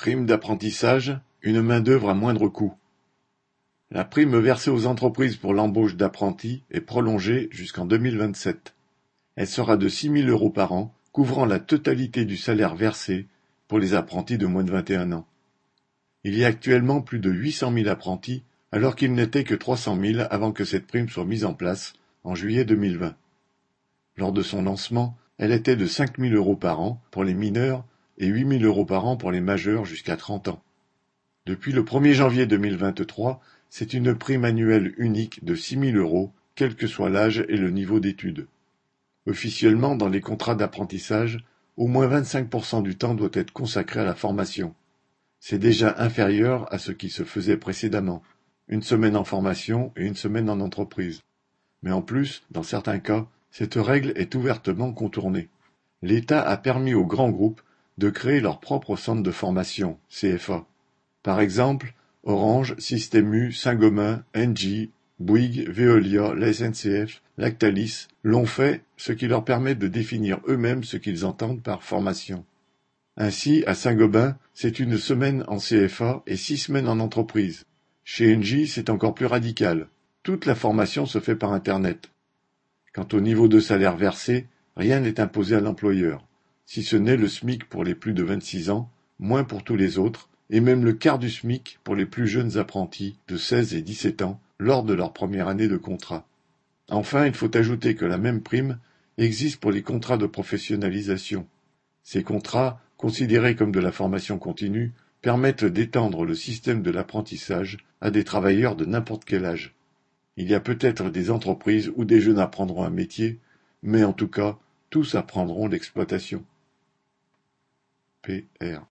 Prime d'apprentissage, une main-d'œuvre à moindre coût. La prime versée aux entreprises pour l'embauche d'apprentis est prolongée jusqu'en 2027. Elle sera de 6 000 euros par an, couvrant la totalité du salaire versé pour les apprentis de moins de 21 ans. Il y a actuellement plus de 800 000 apprentis, alors qu'il n'était que 300 000 avant que cette prime soit mise en place en juillet 2020. Lors de son lancement, elle était de 5 000 euros par an pour les mineurs et 8 000 euros par an pour les majeurs jusqu'à 30 ans. Depuis le 1er janvier 2023, c'est une prime annuelle unique de 6 000 euros, quel que soit l'âge et le niveau d'études. Officiellement, dans les contrats d'apprentissage, au moins 25% du temps doit être consacré à la formation. C'est déjà inférieur à ce qui se faisait précédemment, une semaine en formation et une semaine en entreprise. Mais en plus, dans certains cas, cette règle est ouvertement contournée. L'État a permis aux grands groupes de créer leur propre centre de formation, CFA. Par exemple, Orange, Système U, Saint-Gobain, Engie, Bouygues, Veolia, la SNCF, Lactalis l'ont fait, ce qui leur permet de définir eux-mêmes ce qu'ils entendent par formation. Ainsi, à Saint-Gobain, c'est une semaine en CFA et six semaines en entreprise. Chez Engie, c'est encore plus radical. Toute la formation se fait par Internet. Quant au niveau de salaire versé, rien n'est imposé à l'employeur si ce n'est le SMIC pour les plus de 26 ans, moins pour tous les autres, et même le quart du SMIC pour les plus jeunes apprentis de 16 et 17 ans lors de leur première année de contrat. Enfin, il faut ajouter que la même prime existe pour les contrats de professionnalisation. Ces contrats, considérés comme de la formation continue, permettent d'étendre le système de l'apprentissage à des travailleurs de n'importe quel âge. Il y a peut-être des entreprises où des jeunes apprendront un métier, mais en tout cas, tous apprendront l'exploitation. Pr